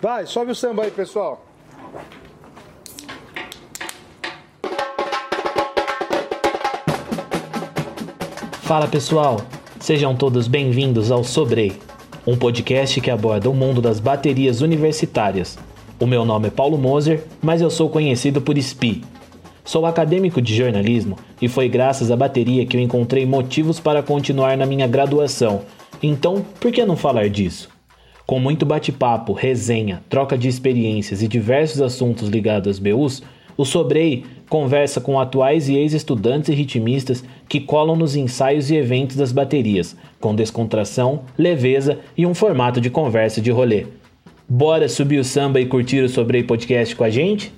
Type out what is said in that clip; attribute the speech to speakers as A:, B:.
A: Vai, sobe o samba aí, pessoal.
B: Fala pessoal, sejam todos bem-vindos ao Sobrei, um podcast que aborda o mundo das baterias universitárias. O meu nome é Paulo Moser, mas eu sou conhecido por SPI. Sou acadêmico de jornalismo e foi graças à bateria que eu encontrei motivos para continuar na minha graduação. Então, por que não falar disso? Com muito bate-papo, resenha, troca de experiências e diversos assuntos ligados às BUs, o Sobrei conversa com atuais e ex-estudantes e ritmistas que colam nos ensaios e eventos das baterias, com descontração, leveza e um formato de conversa de rolê. Bora subir o samba e curtir o Sobrei Podcast com a gente?